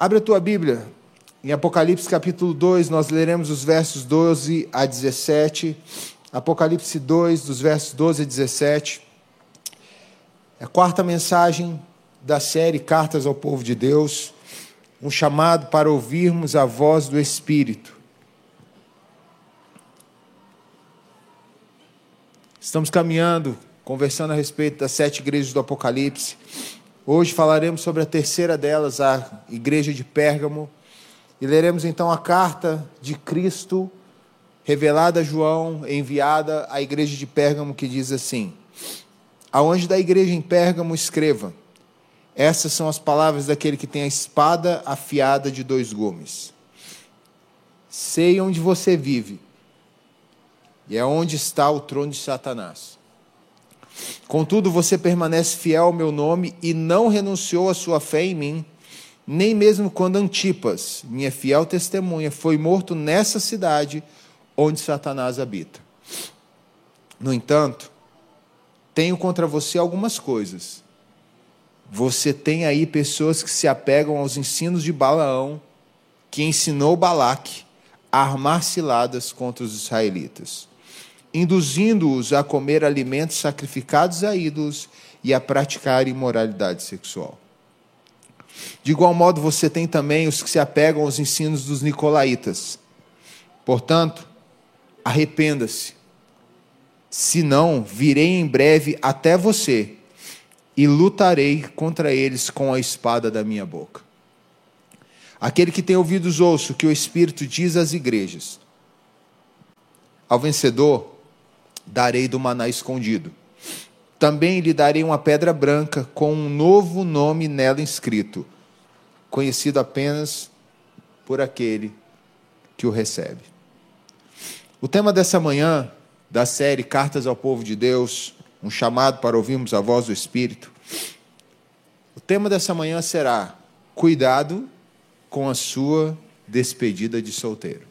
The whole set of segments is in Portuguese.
Abre a tua Bíblia. Em Apocalipse capítulo 2, nós leremos os versos 12 a 17. Apocalipse 2, dos versos 12 a 17. É a quarta mensagem da série Cartas ao Povo de Deus. Um chamado para ouvirmos a voz do Espírito. Estamos caminhando, conversando a respeito das sete igrejas do Apocalipse. Hoje falaremos sobre a terceira delas, a igreja de Pérgamo, e leremos então a carta de Cristo revelada a João, enviada à igreja de Pérgamo, que diz assim: Aonde da igreja em Pérgamo escreva: Essas são as palavras daquele que tem a espada afiada de dois gumes. Sei onde você vive, e é onde está o trono de Satanás. Contudo, você permanece fiel ao meu nome e não renunciou à sua fé em mim, nem mesmo quando Antipas, minha fiel testemunha, foi morto nessa cidade onde Satanás habita. No entanto, tenho contra você algumas coisas. Você tem aí pessoas que se apegam aos ensinos de Balaão, que ensinou Balaque a armar ciladas contra os israelitas induzindo-os a comer alimentos sacrificados a ídolos e a praticar imoralidade sexual. De igual modo, você tem também os que se apegam aos ensinos dos nicolaítas. Portanto, arrependa-se. Senão, virei em breve até você e lutarei contra eles com a espada da minha boca. Aquele que tem ouvidos, ouça o que o Espírito diz às igrejas. Ao vencedor, darei do maná escondido. Também lhe darei uma pedra branca com um novo nome nela inscrito, conhecido apenas por aquele que o recebe. O tema dessa manhã, da série Cartas ao Povo de Deus, um chamado para ouvirmos a voz do Espírito. O tema dessa manhã será: Cuidado com a sua despedida de solteiro.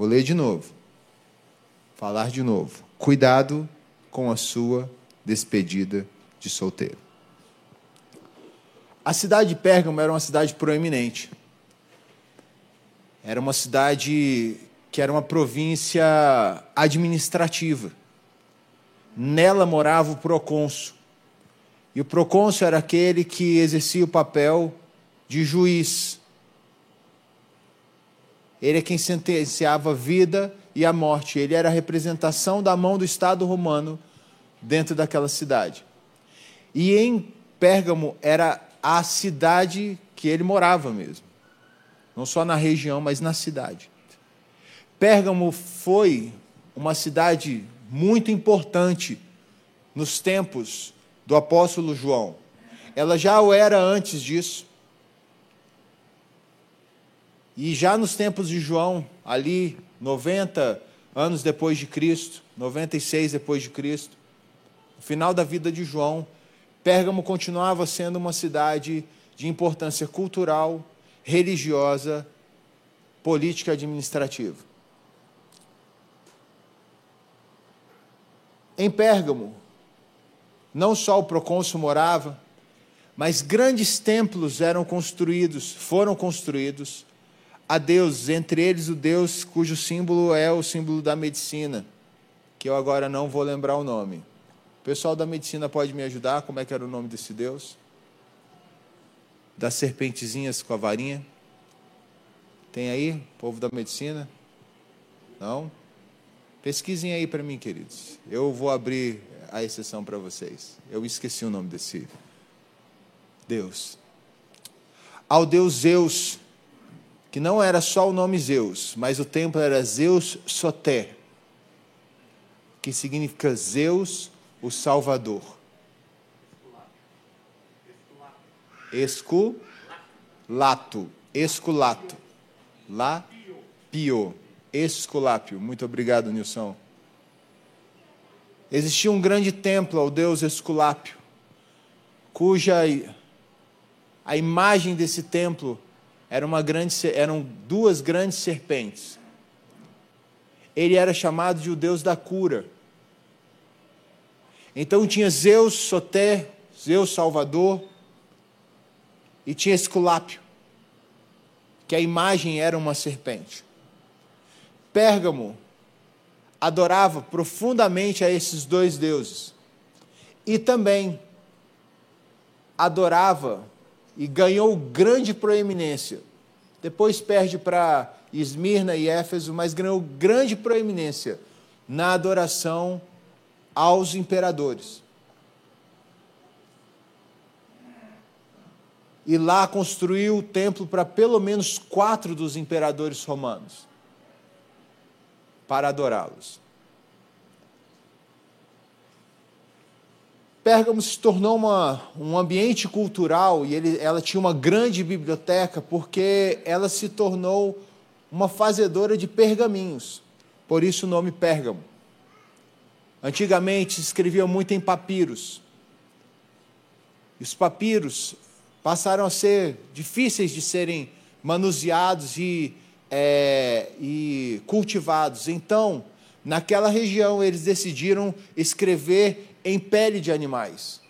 Vou ler de novo. Falar de novo. Cuidado com a sua despedida de solteiro. A cidade de Pérgamo era uma cidade proeminente. Era uma cidade que era uma província administrativa. Nela morava o procônsul. E o procônsul era aquele que exercia o papel de juiz ele é quem sentenciava a vida e a morte. Ele era a representação da mão do Estado romano dentro daquela cidade. E em Pérgamo era a cidade que ele morava mesmo. Não só na região, mas na cidade. Pérgamo foi uma cidade muito importante nos tempos do apóstolo João. Ela já o era antes disso. E já nos tempos de João, ali 90 anos depois de Cristo, 96 depois de Cristo, no final da vida de João, Pérgamo continuava sendo uma cidade de importância cultural, religiosa, política e administrativa. Em Pérgamo, não só o procônsul morava, mas grandes templos eram construídos, foram construídos a deuses, entre eles o Deus cujo símbolo é o símbolo da medicina, que eu agora não vou lembrar o nome. O pessoal da medicina pode me ajudar? Como é que era o nome desse Deus? Das serpentezinhas com a varinha? Tem aí, povo da medicina? Não? Pesquisem aí para mim, queridos. Eu vou abrir a exceção para vocês. Eu esqueci o nome desse Deus. Ao Deus Zeus, que não era só o nome Zeus, mas o templo era Zeus Soté, que significa Zeus, o Salvador. Esculato, esculato, lá, pio, esculápio. Muito obrigado, Nilson. Existia um grande templo ao deus Esculápio, cuja a imagem desse templo era uma grande, eram duas grandes serpentes. Ele era chamado de o Deus da cura. Então tinha Zeus Soté, Zeus Salvador, e tinha Esculápio, que a imagem era uma serpente. Pérgamo adorava profundamente a esses dois deuses e também adorava e ganhou grande proeminência. Depois perde para Esmirna e Éfeso, mas ganhou grande proeminência na adoração aos imperadores. E lá construiu o templo para pelo menos quatro dos imperadores romanos, para adorá-los. Pérgamo se tornou uma, um ambiente cultural e ele, ela tinha uma grande biblioteca porque ela se tornou uma fazedora de pergaminhos, por isso o nome Pérgamo. Antigamente se escrevia muito em papiros. E os papiros passaram a ser difíceis de serem manuseados e, é, e cultivados. Então, naquela região, eles decidiram escrever em pele de animais.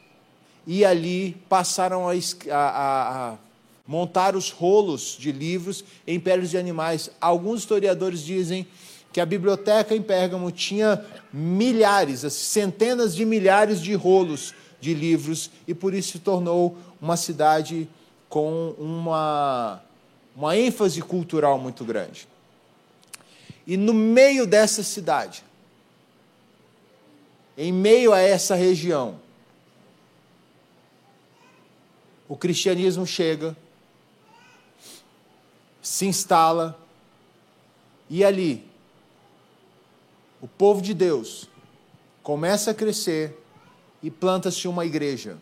E ali passaram a, a, a montar os rolos de livros em peles de animais. Alguns historiadores dizem que a biblioteca em Pérgamo tinha milhares, centenas de milhares de rolos de livros e por isso se tornou uma cidade com uma, uma ênfase cultural muito grande. E no meio dessa cidade, em meio a essa região, o cristianismo chega, se instala, e ali, o povo de Deus começa a crescer e planta-se uma igreja,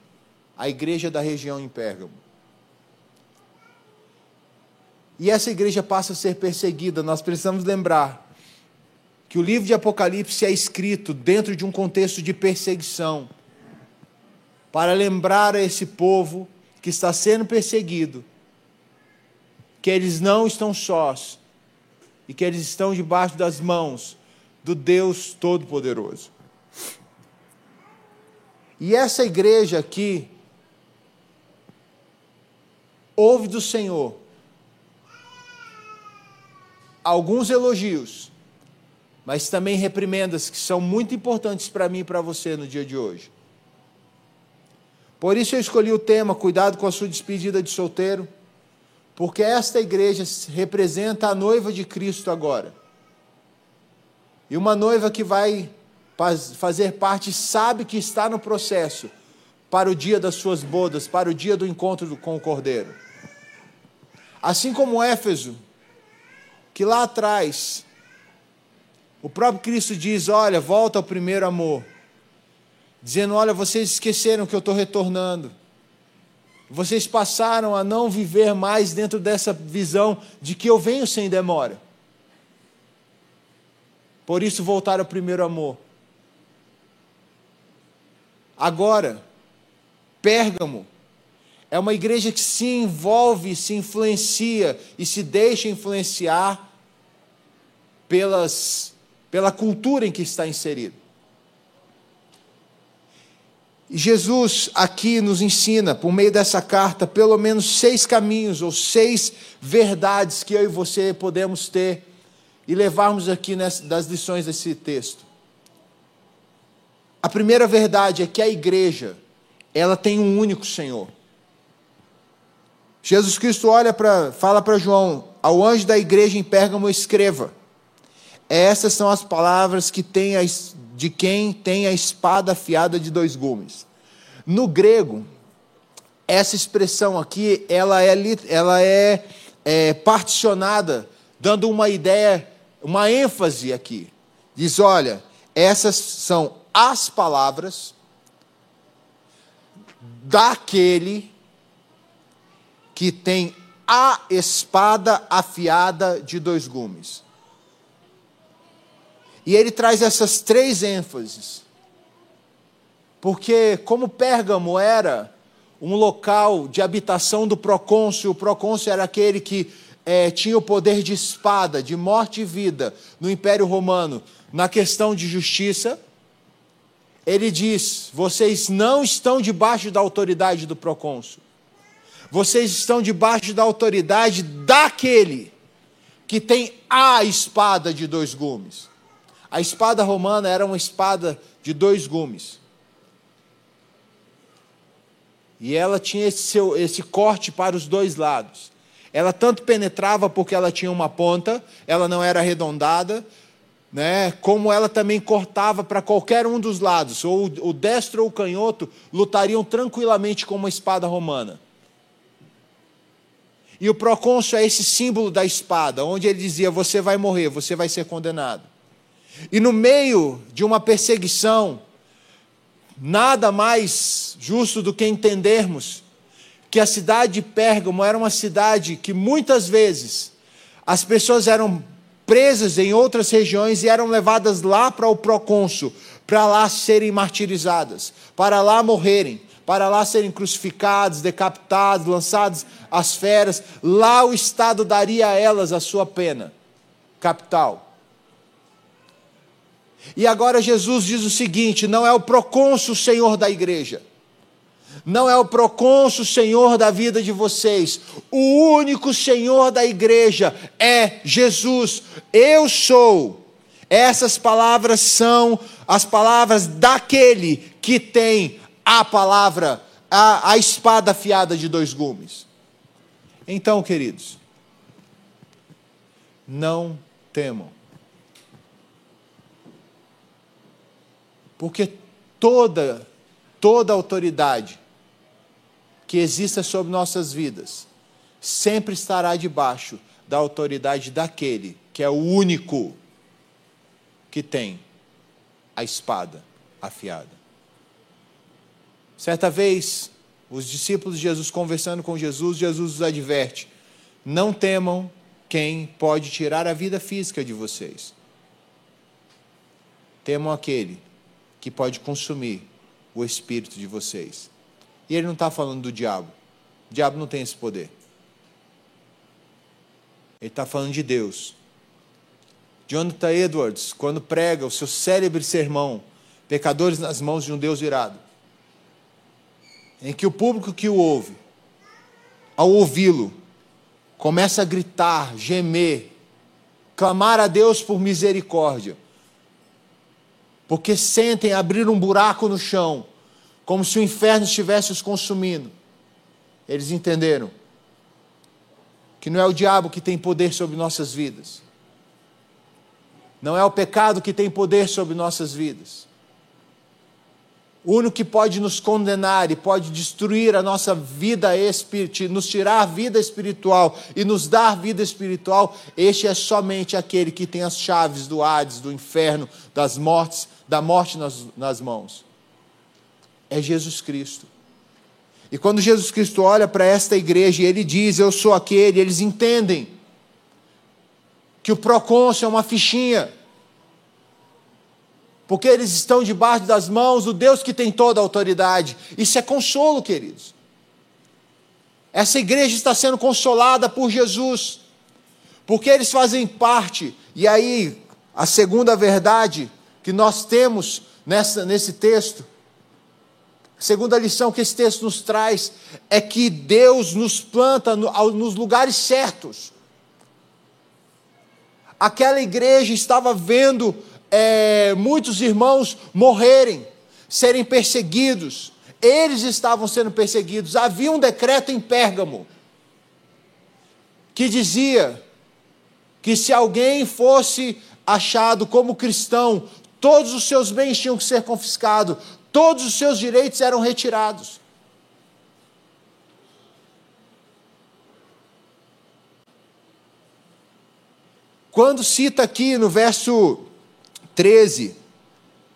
a igreja da região em Pérgamo. E essa igreja passa a ser perseguida, nós precisamos lembrar que o livro de Apocalipse é escrito dentro de um contexto de perseguição, para lembrar a esse povo que está sendo perseguido que eles não estão sós e que eles estão debaixo das mãos do Deus Todo-Poderoso. E essa igreja aqui ouve do Senhor alguns elogios mas também reprimendas que são muito importantes para mim e para você no dia de hoje. Por isso eu escolhi o tema Cuidado com a sua despedida de solteiro, porque esta igreja representa a noiva de Cristo agora. E uma noiva que vai fazer parte sabe que está no processo para o dia das suas bodas, para o dia do encontro com o Cordeiro. Assim como Éfeso, que lá atrás o próprio Cristo diz: Olha, volta ao primeiro amor. Dizendo: Olha, vocês esqueceram que eu estou retornando. Vocês passaram a não viver mais dentro dessa visão de que eu venho sem demora. Por isso, voltar ao primeiro amor. Agora, Pérgamo é uma igreja que se envolve, se influencia e se deixa influenciar pelas pela cultura em que está inserido. E Jesus aqui nos ensina, por meio dessa carta, pelo menos seis caminhos ou seis verdades que eu e você podemos ter e levarmos aqui nessa, das lições desse texto. A primeira verdade é que a igreja, ela tem um único Senhor. Jesus Cristo olha para, fala para João, ao anjo da igreja em Pérgamo escreva: essas são as palavras que tem a, de quem tem a espada afiada de dois gumes. No grego, essa expressão aqui, ela é, ela é, é particionada, dando uma ideia, uma ênfase aqui. Diz: olha, essas são as palavras daquele que tem a espada afiada de dois gumes. E ele traz essas três ênfases. Porque, como Pérgamo era um local de habitação do procônsul, o procônsul era aquele que é, tinha o poder de espada, de morte e vida no Império Romano, na questão de justiça. Ele diz: vocês não estão debaixo da autoridade do procônsul. vocês estão debaixo da autoridade daquele que tem a espada de dois gumes. A espada romana era uma espada de dois gumes. E ela tinha esse, seu, esse corte para os dois lados. Ela tanto penetrava porque ela tinha uma ponta, ela não era arredondada, né? como ela também cortava para qualquer um dos lados. Ou o destro ou o canhoto lutariam tranquilamente com uma espada romana. E o procônsul é esse símbolo da espada, onde ele dizia: Você vai morrer, você vai ser condenado. E no meio de uma perseguição, nada mais justo do que entendermos que a cidade de Pérgamo era uma cidade que muitas vezes as pessoas eram presas em outras regiões e eram levadas lá para o procônsul, para lá serem martirizadas, para lá morrerem, para lá serem crucificados, decapitados, lançados às feras. Lá o Estado daria a elas a sua pena capital. E agora Jesus diz o seguinte: não é o procônsul senhor da igreja, não é o procônsul senhor da vida de vocês, o único senhor da igreja é Jesus. Eu sou. Essas palavras são as palavras daquele que tem a palavra, a, a espada afiada de dois gumes. Então, queridos, não temam. Porque toda, toda autoridade que exista sobre nossas vidas sempre estará debaixo da autoridade daquele que é o único que tem a espada afiada. Certa vez, os discípulos de Jesus conversando com Jesus, Jesus os adverte: não temam quem pode tirar a vida física de vocês. Temam aquele que pode consumir o espírito de vocês. E ele não está falando do diabo. O diabo não tem esse poder. Ele está falando de Deus. Jonathan Edwards, quando prega o seu célebre sermão, Pecadores nas mãos de um Deus irado, em que o público que o ouve, ao ouvi-lo, começa a gritar, gemer, clamar a Deus por misericórdia porque sentem abrir um buraco no chão, como se o inferno estivesse os consumindo. Eles entenderam que não é o diabo que tem poder sobre nossas vidas, não é o pecado que tem poder sobre nossas vidas. O único que pode nos condenar e pode destruir a nossa vida espiritual, nos tirar a vida espiritual e nos dar vida espiritual, este é somente aquele que tem as chaves do Hades, do inferno, das mortes da morte nas, nas mãos. É Jesus Cristo. E quando Jesus Cristo olha para esta igreja e ele diz: Eu sou aquele, eles entendem que o procônsul é uma fichinha, porque eles estão debaixo das mãos do Deus que tem toda a autoridade. Isso é consolo, queridos. Essa igreja está sendo consolada por Jesus, porque eles fazem parte, e aí a segunda verdade que nós temos nessa, nesse texto, a segunda lição que esse texto nos traz é que Deus nos planta no, nos lugares certos. Aquela igreja estava vendo é, muitos irmãos morrerem, serem perseguidos. Eles estavam sendo perseguidos. Havia um decreto em Pérgamo que dizia que se alguém fosse achado como cristão Todos os seus bens tinham que ser confiscados, todos os seus direitos eram retirados. Quando cita aqui no verso 13,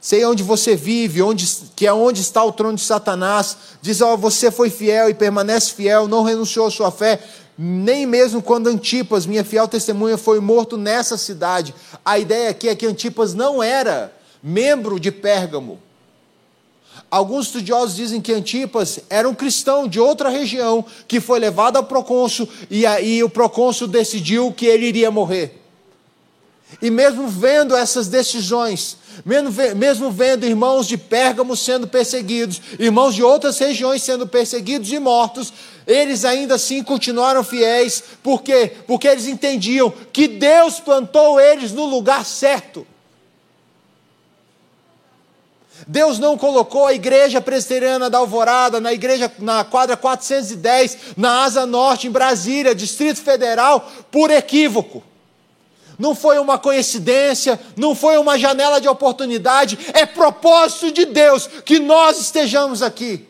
sei onde você vive, onde, que é onde está o trono de Satanás, diz: ó, oh, você foi fiel e permanece fiel, não renunciou à sua fé, nem mesmo quando Antipas, minha fiel testemunha, foi morto nessa cidade. A ideia aqui é que Antipas não era membro de Pérgamo. Alguns estudiosos dizem que Antipas era um cristão de outra região que foi levado ao procônsul e aí o procônsul decidiu que ele iria morrer. E mesmo vendo essas decisões, mesmo vendo irmãos de Pérgamo sendo perseguidos, irmãos de outras regiões sendo perseguidos e mortos, eles ainda assim continuaram fiéis, por quê? Porque eles entendiam que Deus plantou eles no lugar certo. Deus não colocou a igreja presbiteriana da Alvorada, na igreja na quadra 410, na Asa Norte, em Brasília, Distrito Federal, por equívoco. Não foi uma coincidência, não foi uma janela de oportunidade, é propósito de Deus que nós estejamos aqui.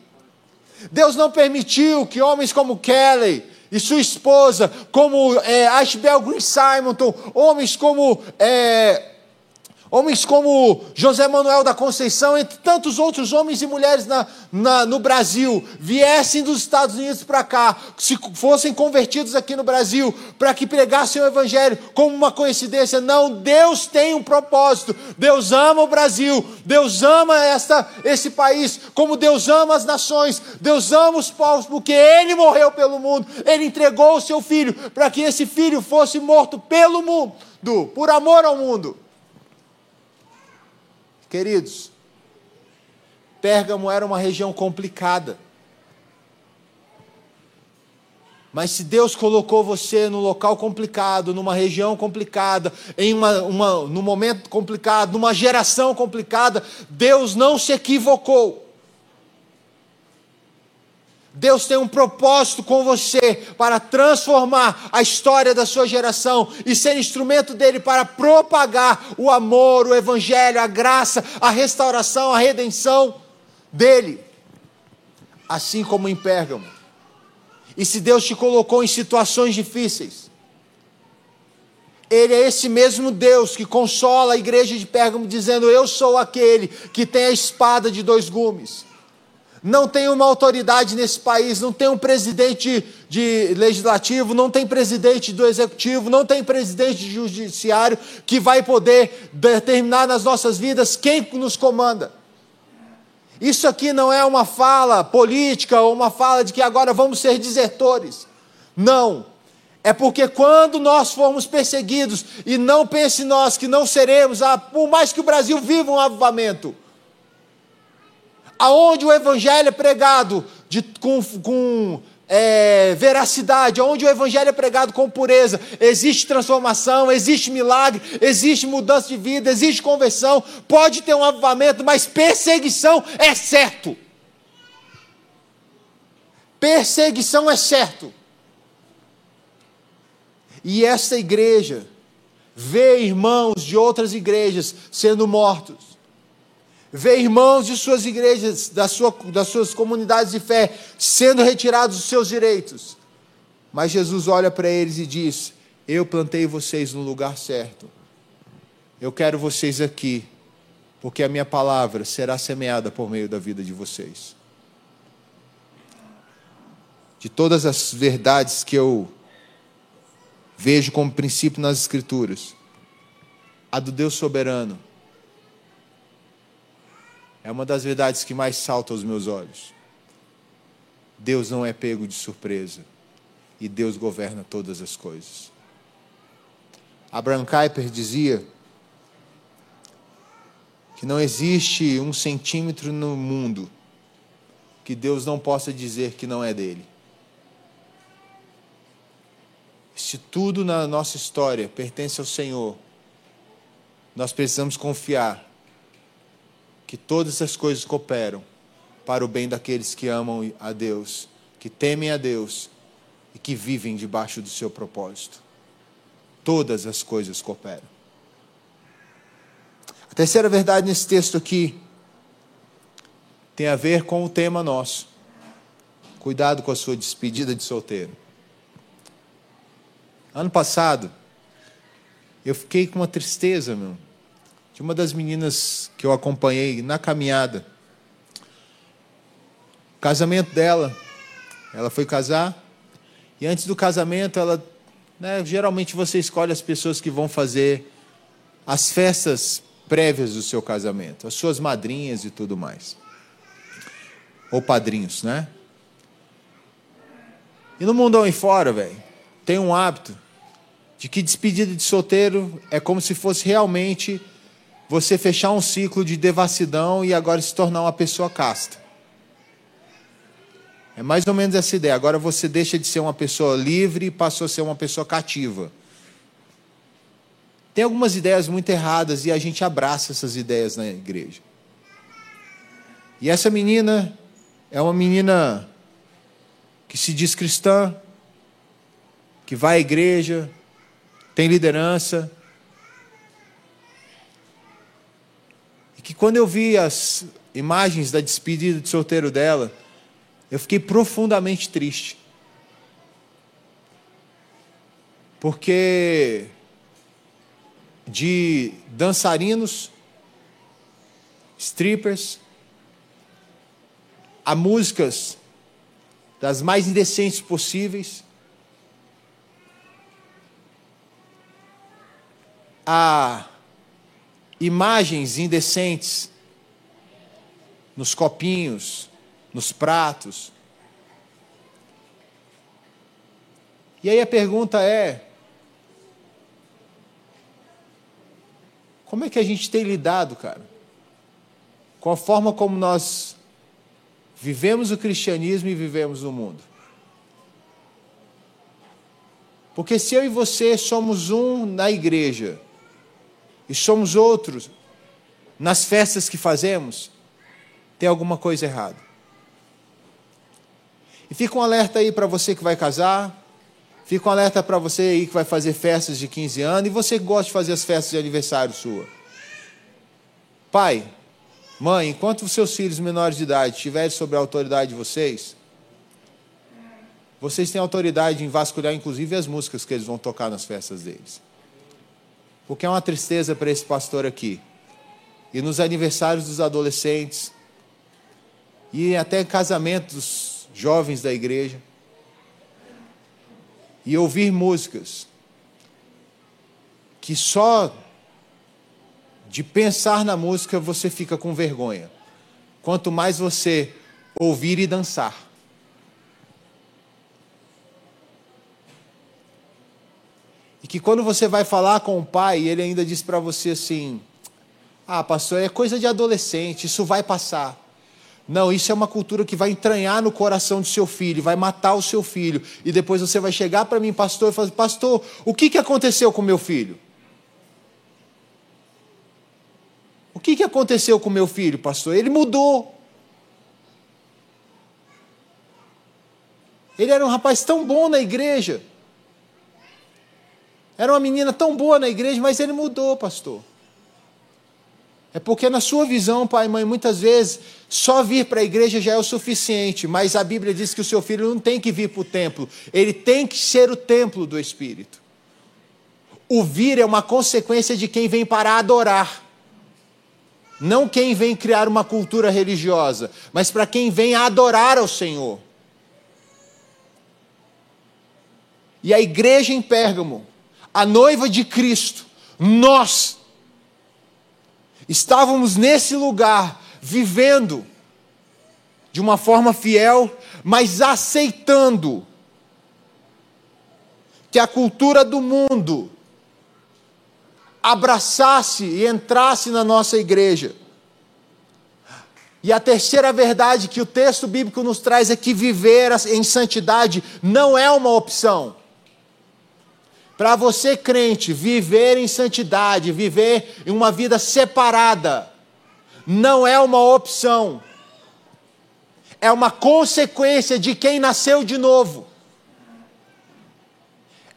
Deus não permitiu que homens como Kelly e sua esposa, como é, Ashbel Green Simonton, homens como é, Homens como José Manuel da Conceição, entre tantos outros homens e mulheres na, na, no Brasil, viessem dos Estados Unidos para cá, se fossem convertidos aqui no Brasil, para que pregassem o Evangelho como uma coincidência. Não, Deus tem um propósito. Deus ama o Brasil, Deus ama esta, esse país, como Deus ama as nações, Deus ama os povos, porque Ele morreu pelo mundo, Ele entregou o seu filho para que esse filho fosse morto pelo mundo, por amor ao mundo. Queridos, Pérgamo era uma região complicada. Mas se Deus colocou você num local complicado, numa região complicada, em uma, uma, num momento complicado, numa geração complicada, Deus não se equivocou. Deus tem um propósito com você para transformar a história da sua geração e ser instrumento dele para propagar o amor, o evangelho, a graça, a restauração, a redenção dele. Assim como em Pérgamo. E se Deus te colocou em situações difíceis, ele é esse mesmo Deus que consola a igreja de Pérgamo, dizendo: Eu sou aquele que tem a espada de dois gumes não tem uma autoridade nesse país, não tem um presidente de legislativo, não tem presidente do executivo, não tem presidente de judiciário que vai poder determinar nas nossas vidas quem nos comanda. Isso aqui não é uma fala política ou uma fala de que agora vamos ser desertores. Não. É porque quando nós formos perseguidos, e não pense nós que não seremos, ah, por mais que o Brasil viva um avivamento, aonde o evangelho é pregado de, com, com é, veracidade, onde o evangelho é pregado com pureza, existe transformação, existe milagre, existe mudança de vida, existe conversão, pode ter um avivamento, mas perseguição é certo. Perseguição é certo. E essa igreja vê irmãos de outras igrejas sendo mortos vê irmãos de suas igrejas, da sua, das suas comunidades de fé, sendo retirados os seus direitos. Mas Jesus olha para eles e diz: Eu plantei vocês no lugar certo. Eu quero vocês aqui, porque a minha palavra será semeada por meio da vida de vocês. De todas as verdades que eu vejo como princípio nas Escrituras, a do Deus soberano é uma das verdades que mais salta aos meus olhos. Deus não é pego de surpresa e Deus governa todas as coisas. Abraham Kuyper dizia que não existe um centímetro no mundo que Deus não possa dizer que não é dele. Se tudo na nossa história pertence ao Senhor, nós precisamos confiar que todas as coisas cooperam para o bem daqueles que amam a Deus, que temem a Deus e que vivem debaixo do seu propósito. Todas as coisas cooperam. A terceira verdade nesse texto aqui tem a ver com o tema nosso. Cuidado com a sua despedida de solteiro. Ano passado, eu fiquei com uma tristeza, meu de uma das meninas que eu acompanhei na caminhada. O casamento dela, ela foi casar, e antes do casamento, ela. Né, geralmente você escolhe as pessoas que vão fazer as festas prévias do seu casamento, as suas madrinhas e tudo mais. Ou padrinhos, né? E no mundão aí fora, velho, tem um hábito de que despedida de solteiro é como se fosse realmente você fechar um ciclo de devassidão e agora se tornar uma pessoa casta. É mais ou menos essa ideia. Agora você deixa de ser uma pessoa livre e passou a ser uma pessoa cativa. Tem algumas ideias muito erradas e a gente abraça essas ideias na igreja. E essa menina é uma menina que se diz cristã, que vai à igreja, tem liderança. Que quando eu vi as imagens da despedida de solteiro dela, eu fiquei profundamente triste. Porque de dançarinos, strippers, a músicas das mais indecentes possíveis, a imagens indecentes nos copinhos, nos pratos. E aí a pergunta é: como é que a gente tem lidado, cara, com a forma como nós vivemos o cristianismo e vivemos o mundo? Porque se eu e você somos um na igreja e somos outros nas festas que fazemos, tem alguma coisa errada. E fica um alerta aí para você que vai casar, fica um alerta para você aí que vai fazer festas de 15 anos e você que gosta de fazer as festas de aniversário sua. Pai, mãe, enquanto os seus filhos menores de idade estiverem sob a autoridade de vocês, vocês têm autoridade em vasculhar, inclusive, as músicas que eles vão tocar nas festas deles. Porque é uma tristeza para esse pastor aqui. E nos aniversários dos adolescentes, e até casamentos jovens da igreja, e ouvir músicas que só de pensar na música você fica com vergonha. Quanto mais você ouvir e dançar. E que quando você vai falar com o pai, ele ainda diz para você assim: Ah, pastor, é coisa de adolescente, isso vai passar. Não, isso é uma cultura que vai entranhar no coração do seu filho, vai matar o seu filho. E depois você vai chegar para mim, pastor, e falar: Pastor, o que, que aconteceu com meu filho? O que, que aconteceu com meu filho, pastor? Ele mudou. Ele era um rapaz tão bom na igreja. Era uma menina tão boa na igreja, mas ele mudou, pastor. É porque na sua visão, pai e mãe, muitas vezes só vir para a igreja já é o suficiente, mas a Bíblia diz que o seu filho não tem que vir para o templo, ele tem que ser o templo do Espírito. O vir é uma consequência de quem vem para adorar, não quem vem criar uma cultura religiosa, mas para quem vem adorar ao Senhor. E a igreja em Pérgamo a noiva de Cristo, nós estávamos nesse lugar, vivendo de uma forma fiel, mas aceitando que a cultura do mundo abraçasse e entrasse na nossa igreja. E a terceira verdade que o texto bíblico nos traz é que viver em santidade não é uma opção. Para você, crente, viver em santidade, viver em uma vida separada, não é uma opção, é uma consequência de quem nasceu de novo.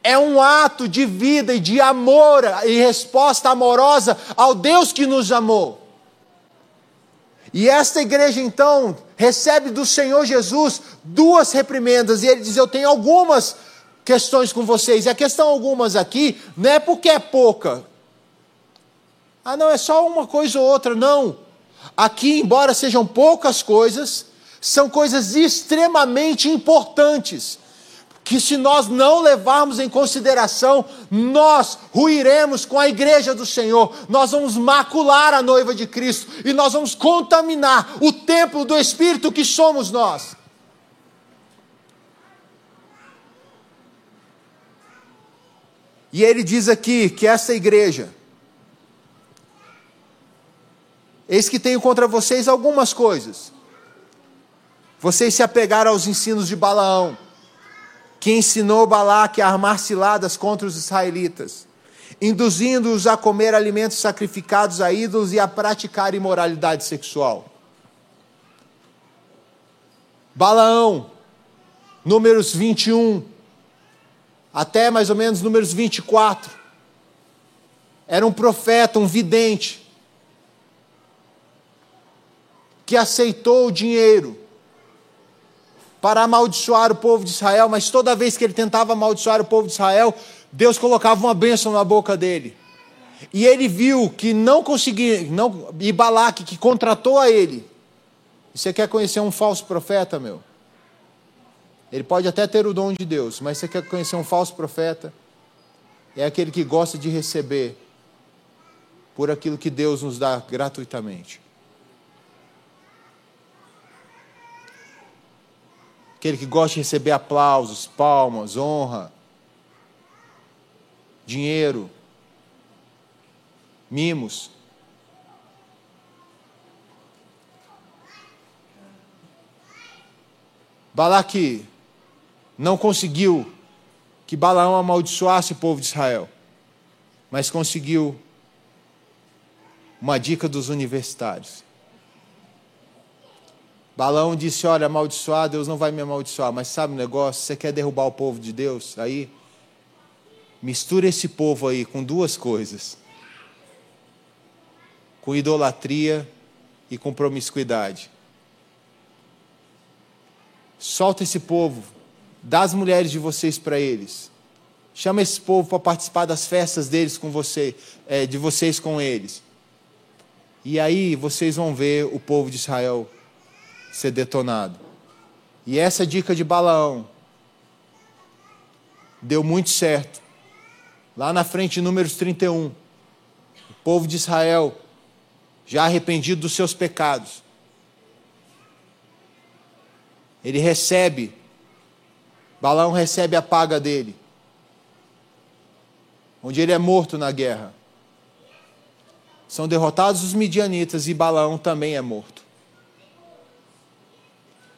É um ato de vida e de amor e resposta amorosa ao Deus que nos amou. E esta igreja então recebe do Senhor Jesus duas reprimendas, e ele diz: Eu tenho algumas questões com vocês. E a questão algumas aqui não é porque é pouca. Ah, não, é só uma coisa ou outra. Não. Aqui, embora sejam poucas coisas, são coisas extremamente importantes. Que se nós não levarmos em consideração, nós ruiremos com a igreja do Senhor, nós vamos macular a noiva de Cristo e nós vamos contaminar o templo do Espírito que somos nós. E ele diz aqui que essa igreja, eis que tenho contra vocês algumas coisas. Vocês se apegaram aos ensinos de Balaão, que ensinou Balaque a armar ciladas contra os israelitas, induzindo-os a comer alimentos sacrificados a ídolos e a praticar imoralidade sexual. Balaão, números 21, até mais ou menos números 24, era um profeta, um vidente, que aceitou o dinheiro para amaldiçoar o povo de Israel, mas toda vez que ele tentava amaldiçoar o povo de Israel, Deus colocava uma bênção na boca dele. E ele viu que não conseguia, não, e Balaque, que contratou a ele, você quer conhecer um falso profeta, meu? Ele pode até ter o dom de Deus, mas você quer conhecer um falso profeta? É aquele que gosta de receber por aquilo que Deus nos dá gratuitamente. Aquele que gosta de receber aplausos, palmas, honra, dinheiro, mimos. Balaque não conseguiu que Balaão amaldiçoasse o povo de Israel, mas conseguiu uma dica dos universitários. Balaão disse: Olha, amaldiçoar, Deus não vai me amaldiçoar, mas sabe o negócio? Você quer derrubar o povo de Deus? Aí, mistura esse povo aí com duas coisas: com idolatria e com promiscuidade. Solta esse povo, dá as mulheres de vocês para eles. Chama esse povo para participar das festas deles com você, é, de vocês com eles. E aí vocês vão ver o povo de Israel ser detonado. E essa dica de Balaão deu muito certo. Lá na frente, números 31, o povo de Israel, já arrependido dos seus pecados, ele recebe, Balaão recebe a paga dele, onde ele é morto na guerra. São derrotados os midianitas e Balaão também é morto.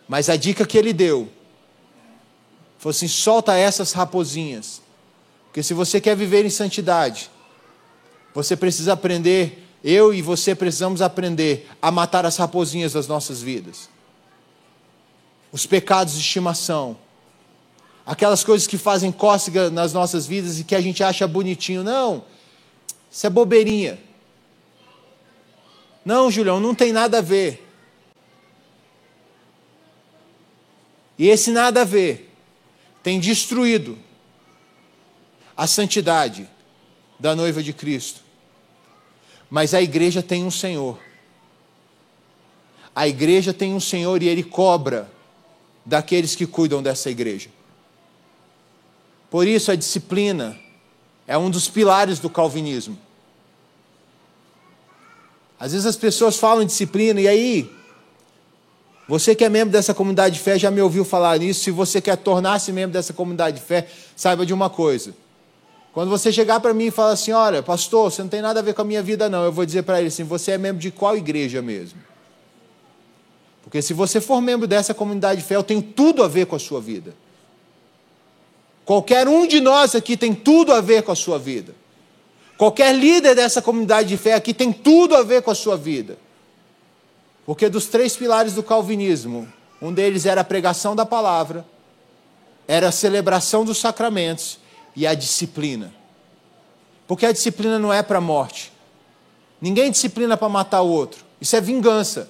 Mas a dica que ele deu foi assim: solta essas raposinhas. Porque se você quer viver em santidade, você precisa aprender, eu e você precisamos aprender a matar as raposinhas das nossas vidas os pecados de estimação, aquelas coisas que fazem cócega nas nossas vidas e que a gente acha bonitinho. Não, isso é bobeirinha. Não, Julião, não tem nada a ver. E esse nada a ver tem destruído a santidade da noiva de Cristo. Mas a igreja tem um Senhor. A igreja tem um Senhor e ele cobra daqueles que cuidam dessa igreja. Por isso, a disciplina é um dos pilares do calvinismo. Às vezes as pessoas falam em disciplina, e aí, você que é membro dessa comunidade de fé já me ouviu falar nisso. Se você quer tornar-se membro dessa comunidade de fé, saiba de uma coisa. Quando você chegar para mim e falar assim: Olha, pastor, você não tem nada a ver com a minha vida, não. Eu vou dizer para ele assim: Você é membro de qual igreja mesmo? Porque se você for membro dessa comunidade de fé, eu tenho tudo a ver com a sua vida. Qualquer um de nós aqui tem tudo a ver com a sua vida. Qualquer líder dessa comunidade de fé aqui tem tudo a ver com a sua vida. Porque dos três pilares do calvinismo, um deles era a pregação da palavra, era a celebração dos sacramentos e a disciplina. Porque a disciplina não é para a morte. Ninguém disciplina para matar o outro. Isso é vingança.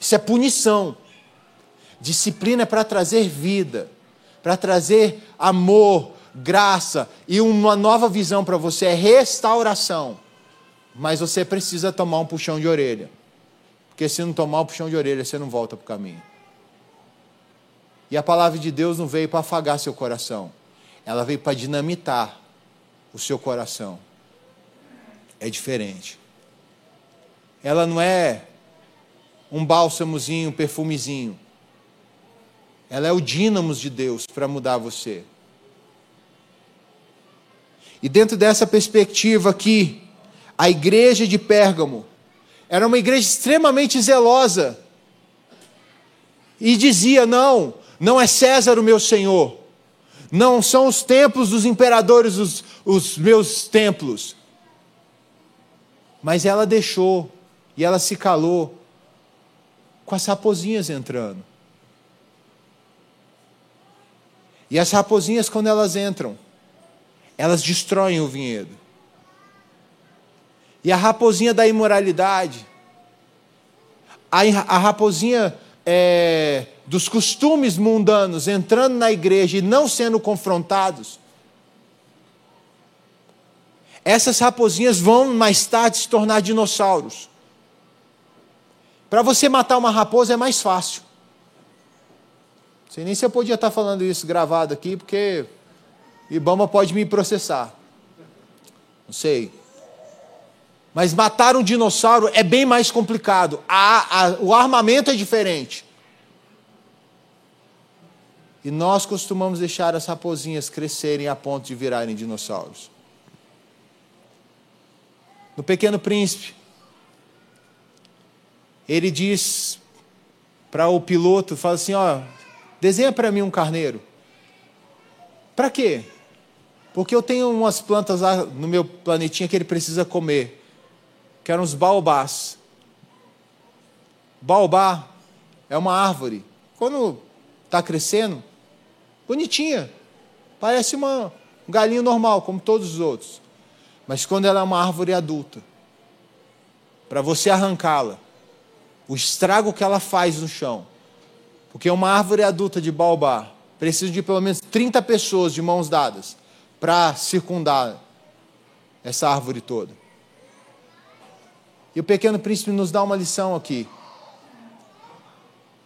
Isso é punição. Disciplina é para trazer vida, para trazer amor, graça e uma nova visão para você, é restauração. Mas você precisa tomar um puxão de orelha. Porque se não tomar um puxão de orelha, você não volta para o caminho. E a palavra de Deus não veio para afagar seu coração, ela veio para dinamitar o seu coração. É diferente. Ela não é um bálsamozinho, um perfumezinho. Ela é o dínamo de Deus para mudar você. E dentro dessa perspectiva aqui, a igreja de Pérgamo era uma igreja extremamente zelosa. E dizia: não, não é César o meu senhor. Não são os templos dos imperadores os, os meus templos. Mas ela deixou e ela se calou com as raposinhas entrando. E as raposinhas, quando elas entram, elas destroem o vinhedo. E a raposinha da imoralidade, a, a raposinha é, dos costumes mundanos entrando na igreja e não sendo confrontados, essas raposinhas vão mais tarde se tornar dinossauros. Para você matar uma raposa é mais fácil. Sei nem se eu podia estar falando isso gravado aqui, porque Ibama pode me processar. Não sei. Mas matar um dinossauro é bem mais complicado. A, a, o armamento é diferente. E nós costumamos deixar as raposinhas crescerem a ponto de virarem dinossauros. No Pequeno Príncipe, ele diz para o piloto, fala assim, ó, Desenha para mim um carneiro. Para quê? Porque eu tenho umas plantas lá no meu planetinha que ele precisa comer, que eram os baobás. Baobá é uma árvore. Quando está crescendo, bonitinha, parece uma, um galinho normal, como todos os outros. Mas quando ela é uma árvore adulta, para você arrancá-la, o estrago que ela faz no chão, porque uma árvore adulta de baobá precisa de pelo menos 30 pessoas de mãos dadas para circundar essa árvore toda. E o pequeno príncipe nos dá uma lição aqui.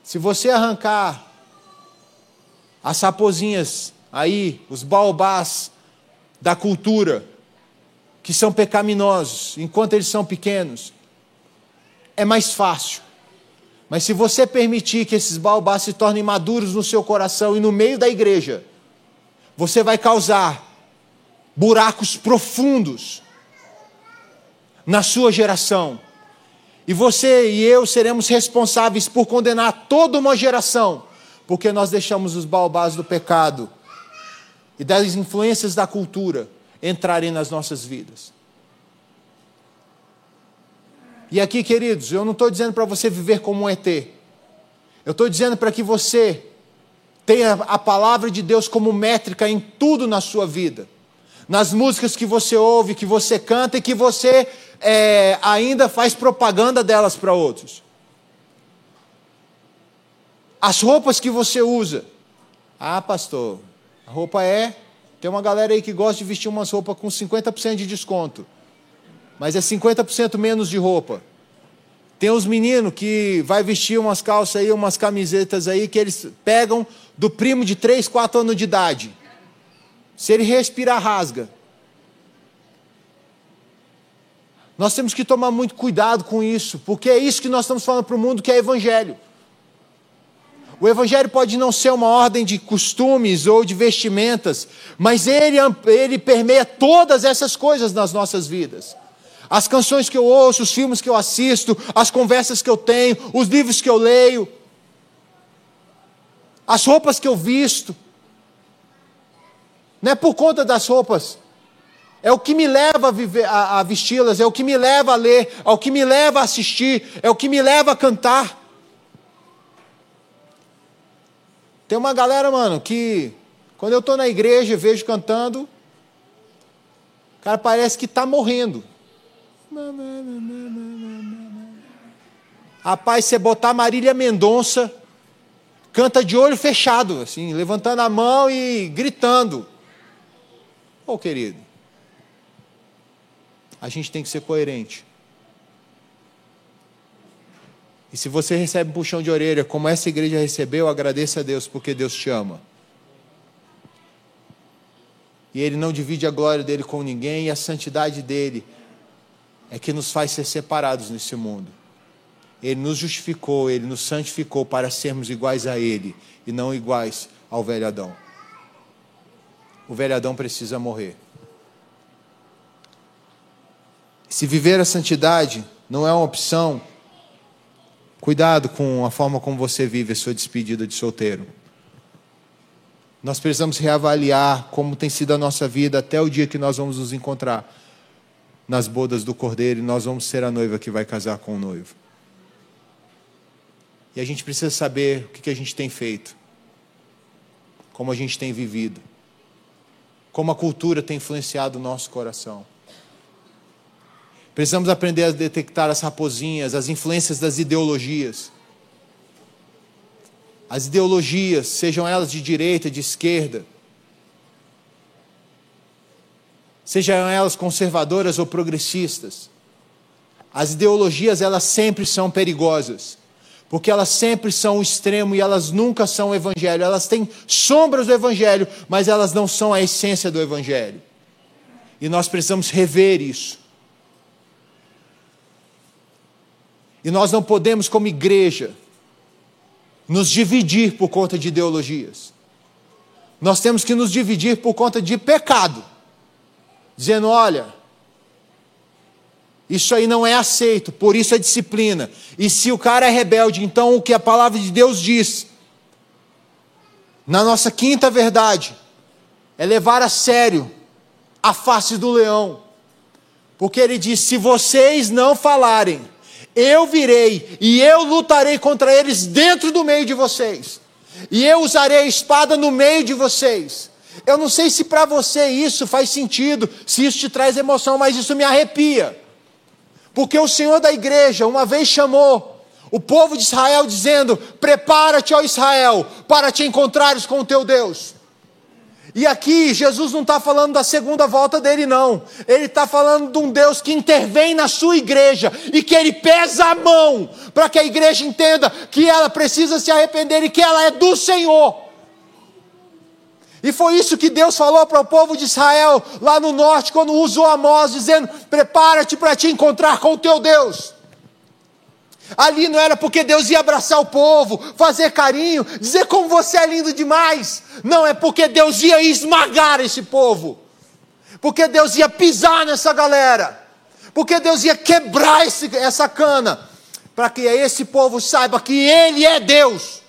Se você arrancar as raposinhas aí, os baobás da cultura, que são pecaminosos, enquanto eles são pequenos, é mais fácil. Mas se você permitir que esses baobás se tornem maduros no seu coração e no meio da igreja, você vai causar buracos profundos na sua geração. E você e eu seremos responsáveis por condenar toda uma geração, porque nós deixamos os baobás do pecado e das influências da cultura entrarem nas nossas vidas. E aqui, queridos, eu não estou dizendo para você viver como um ET. Eu estou dizendo para que você tenha a palavra de Deus como métrica em tudo na sua vida. Nas músicas que você ouve, que você canta e que você é, ainda faz propaganda delas para outros. As roupas que você usa. Ah, pastor, a roupa é. Tem uma galera aí que gosta de vestir umas roupas com 50% de desconto mas é 50% menos de roupa. Tem os meninos que vai vestir umas calças aí, umas camisetas aí que eles pegam do primo de 3, 4 anos de idade. Se ele respirar, rasga. Nós temos que tomar muito cuidado com isso, porque é isso que nós estamos falando para o mundo que é evangelho. O evangelho pode não ser uma ordem de costumes ou de vestimentas, mas ele, ele permeia todas essas coisas nas nossas vidas as canções que eu ouço, os filmes que eu assisto, as conversas que eu tenho, os livros que eu leio, as roupas que eu visto. Não é por conta das roupas, é o que me leva a, a, a vesti-las, é o que me leva a ler, é o que me leva a assistir, é o que me leva a cantar. Tem uma galera, mano, que quando eu estou na igreja e vejo cantando, o cara parece que está morrendo. Rapaz, você botar Marília Mendonça, canta de olho fechado, assim, levantando a mão e gritando. Ô oh, querido, a gente tem que ser coerente. E se você recebe um puxão de orelha, como essa igreja recebeu, agradeça a Deus, porque Deus te ama. E Ele não divide a glória dele com ninguém, e a santidade dele é que nos faz ser separados nesse mundo. Ele nos justificou, ele nos santificou para sermos iguais a ele e não iguais ao velho Adão. O velho Adão precisa morrer. Se viver a santidade não é uma opção, cuidado com a forma como você vive a sua despedida de solteiro. Nós precisamos reavaliar como tem sido a nossa vida até o dia que nós vamos nos encontrar nas bodas do Cordeiro e nós vamos ser a noiva que vai casar com o noivo. E a gente precisa saber o que a gente tem feito, como a gente tem vivido, como a cultura tem influenciado o nosso coração. Precisamos aprender a detectar as raposinhas, as influências das ideologias. As ideologias, sejam elas de direita, de esquerda, sejam elas conservadoras ou progressistas. As ideologias, elas sempre são perigosas, porque elas sempre são o extremo e elas nunca são o evangelho. Elas têm sombras do evangelho, mas elas não são a essência do evangelho. E nós precisamos rever isso. E nós não podemos, como igreja, nos dividir por conta de ideologias. Nós temos que nos dividir por conta de pecado, dizendo: olha, isso aí não é aceito, por isso é disciplina. E se o cara é rebelde, então o que a palavra de Deus diz, na nossa quinta verdade, é levar a sério a face do leão, porque ele diz: se vocês não falarem, eu virei e eu lutarei contra eles dentro do meio de vocês. E eu usarei a espada no meio de vocês. Eu não sei se para você isso faz sentido, se isso te traz emoção, mas isso me arrepia. Porque o Senhor da igreja uma vez chamou o povo de Israel dizendo: Prepara-te, ó Israel, para te encontrares com o teu Deus. E aqui Jesus não está falando da segunda volta dele, não. Ele está falando de um Deus que intervém na sua igreja e que ele pesa a mão para que a igreja entenda que ela precisa se arrepender e que ela é do Senhor. E foi isso que Deus falou para o povo de Israel lá no norte, quando usou Amós, dizendo: Prepara-te para te encontrar com o teu Deus. Ali não era porque Deus ia abraçar o povo, fazer carinho, dizer como você é lindo demais. Não, é porque Deus ia esmagar esse povo. Porque Deus ia pisar nessa galera. Porque Deus ia quebrar esse, essa cana. Para que esse povo saiba que Ele é Deus.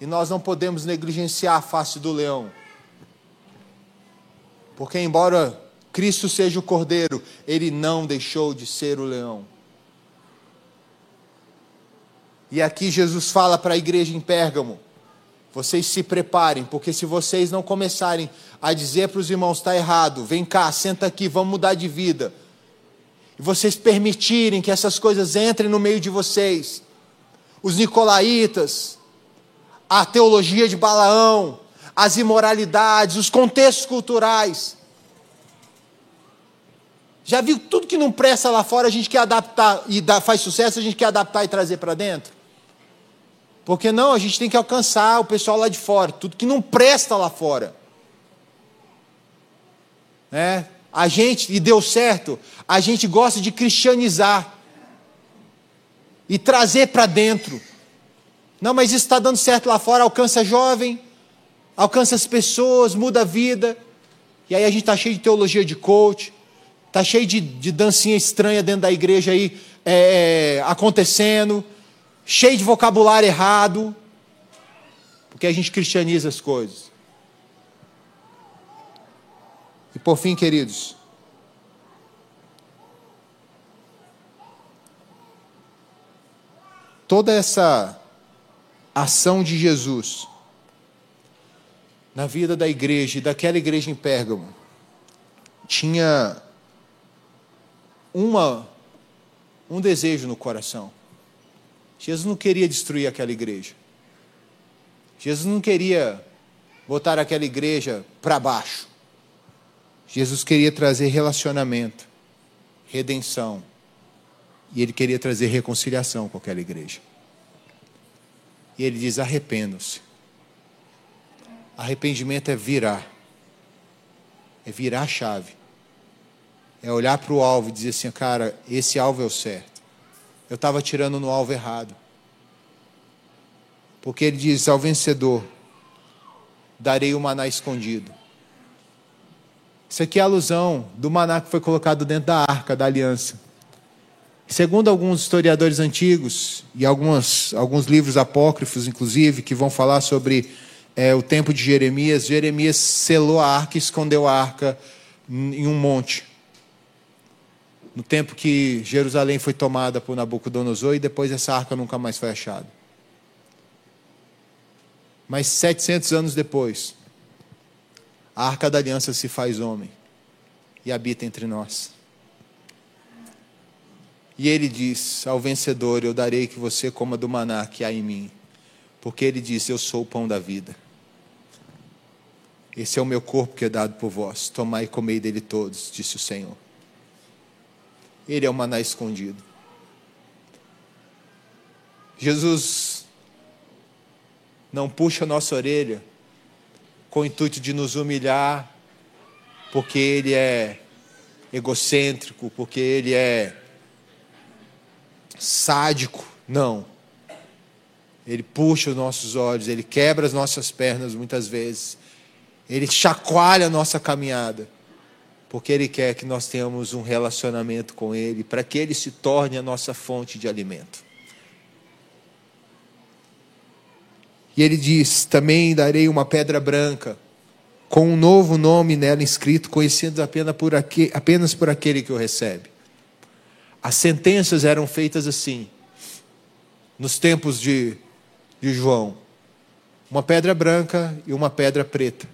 E nós não podemos negligenciar a face do leão. Porque, embora Cristo seja o cordeiro, ele não deixou de ser o leão. E aqui Jesus fala para a igreja em Pérgamo: vocês se preparem, porque se vocês não começarem a dizer para os irmãos, está errado, vem cá, senta aqui, vamos mudar de vida, e vocês permitirem que essas coisas entrem no meio de vocês, os nicolaítas, a teologia de Balaão, as imoralidades, os contextos culturais, já viu tudo que não presta lá fora, a gente quer adaptar e dá, faz sucesso, a gente quer adaptar e trazer para dentro? Porque não, a gente tem que alcançar o pessoal lá de fora, tudo que não presta lá fora. É, a gente, e deu certo, a gente gosta de cristianizar e trazer para dentro. Não, mas isso está dando certo lá fora, alcança jovem, alcança as pessoas, muda a vida. E aí a gente está cheio de teologia de coach, Está cheio de, de dancinha estranha dentro da igreja aí é, é, acontecendo, cheio de vocabulário errado, porque a gente cristianiza as coisas. E por fim, queridos, toda essa ação de Jesus na vida da igreja e daquela igreja em Pérgamo tinha uma, um desejo no coração. Jesus não queria destruir aquela igreja. Jesus não queria botar aquela igreja para baixo. Jesus queria trazer relacionamento, redenção. E ele queria trazer reconciliação com aquela igreja. E ele diz: arrependam-se. Arrependimento é virar, é virar a chave é olhar para o alvo e dizer assim, cara, esse alvo é o certo. Eu estava tirando no alvo errado. Porque ele diz ao vencedor: darei o maná escondido. Isso aqui é a alusão do maná que foi colocado dentro da arca da aliança. Segundo alguns historiadores antigos e algumas, alguns livros apócrifos, inclusive, que vão falar sobre é, o tempo de Jeremias, Jeremias selou a arca e escondeu a arca em um monte. No tempo que Jerusalém foi tomada por Nabucodonosor e depois essa arca nunca mais foi achada. Mas 700 anos depois, a arca da aliança se faz homem e habita entre nós. E ele diz ao vencedor: Eu darei que você coma do maná que há em mim. Porque ele diz: Eu sou o pão da vida. Esse é o meu corpo que é dado por vós. Tomai e comei dele todos, disse o Senhor. Ele é o maná escondido. Jesus não puxa a nossa orelha com o intuito de nos humilhar, porque ele é egocêntrico, porque ele é sádico. Não. Ele puxa os nossos olhos, ele quebra as nossas pernas muitas vezes. Ele chacoalha a nossa caminhada. Porque ele quer que nós tenhamos um relacionamento com ele, para que ele se torne a nossa fonte de alimento. E ele diz: Também darei uma pedra branca, com um novo nome nela inscrito, conhecido apenas por, aquele, apenas por aquele que o recebe. As sentenças eram feitas assim, nos tempos de, de João: uma pedra branca e uma pedra preta.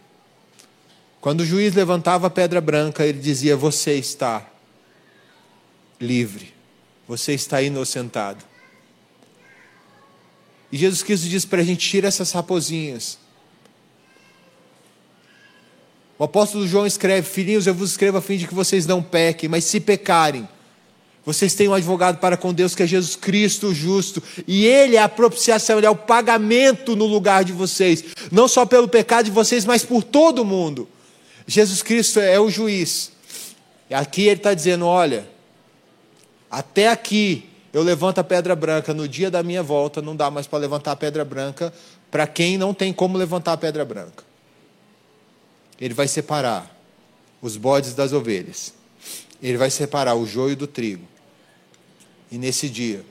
Quando o juiz levantava a pedra branca, ele dizia: Você está livre, você está inocentado. E Jesus Cristo diz para a gente: tira essas raposinhas. O apóstolo João escreve: Filhinhos, eu vos escrevo a fim de que vocês não pequem, mas se pecarem, vocês têm um advogado para com Deus que é Jesus Cristo justo, e Ele é a propiciação, Ele é o pagamento no lugar de vocês, não só pelo pecado de vocês, mas por todo mundo. Jesus Cristo é o juiz. E aqui Ele está dizendo: olha, até aqui eu levanto a pedra branca, no dia da minha volta não dá mais para levantar a pedra branca para quem não tem como levantar a pedra branca. Ele vai separar os bodes das ovelhas. Ele vai separar o joio do trigo. E nesse dia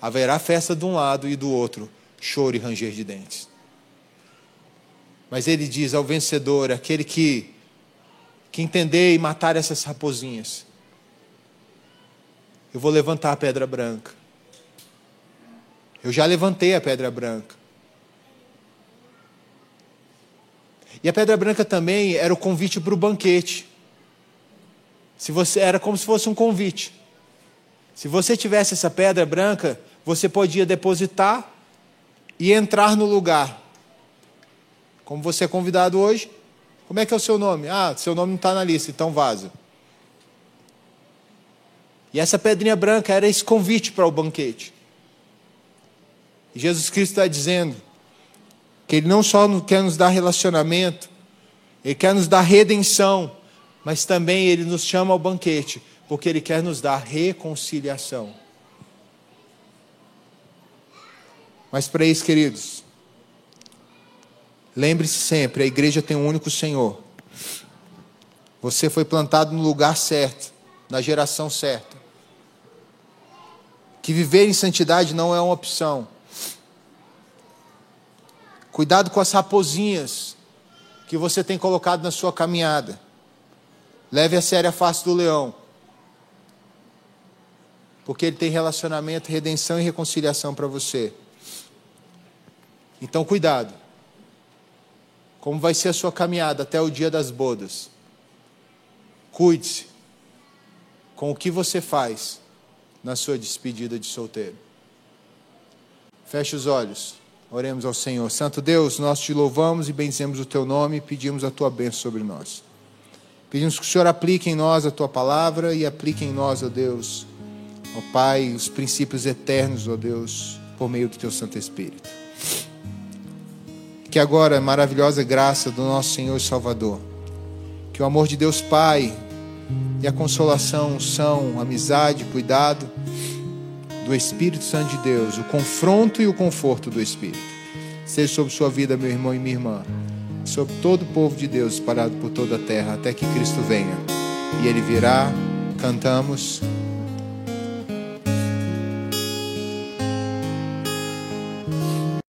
haverá festa de um lado e do outro, choro e ranger de dentes. Mas ele diz ao vencedor, aquele que, que entender e matar essas raposinhas, eu vou levantar a pedra branca. Eu já levantei a pedra branca. E a pedra branca também era o convite para o banquete. Se você era como se fosse um convite. Se você tivesse essa pedra branca, você podia depositar e entrar no lugar. Como você é convidado hoje, como é que é o seu nome? Ah, seu nome não está na lista, então vaza. E essa pedrinha branca era esse convite para o banquete. E Jesus Cristo está dizendo que Ele não só quer nos dar relacionamento, Ele quer nos dar redenção, mas também Ele nos chama ao banquete porque Ele quer nos dar reconciliação. Mas para isso, queridos, lembre-se sempre: a igreja tem um único Senhor. Você foi plantado no lugar certo, na geração certa. Que viver em santidade não é uma opção. Cuidado com as raposinhas que você tem colocado na sua caminhada. Leve a sério a face do leão porque Ele tem relacionamento, redenção e reconciliação para você. Então, cuidado. Como vai ser a sua caminhada até o dia das bodas? Cuide-se com o que você faz na sua despedida de solteiro. Feche os olhos. Oremos ao Senhor. Santo Deus, nós te louvamos e benzemos o teu nome e pedimos a tua bênção sobre nós. Pedimos que o Senhor aplique em nós a tua palavra e aplique em nós, ó Deus, ó Pai, os princípios eternos, ó Deus, por meio do Teu Santo Espírito. Que agora maravilhosa graça do nosso Senhor e Salvador, que o amor de Deus Pai e a consolação, são amizade, cuidado do Espírito Santo de Deus, o confronto e o conforto do Espírito, seja sobre sua vida, meu irmão e minha irmã, sobre todo o povo de Deus espalhado por toda a terra, até que Cristo venha. E Ele virá, cantamos.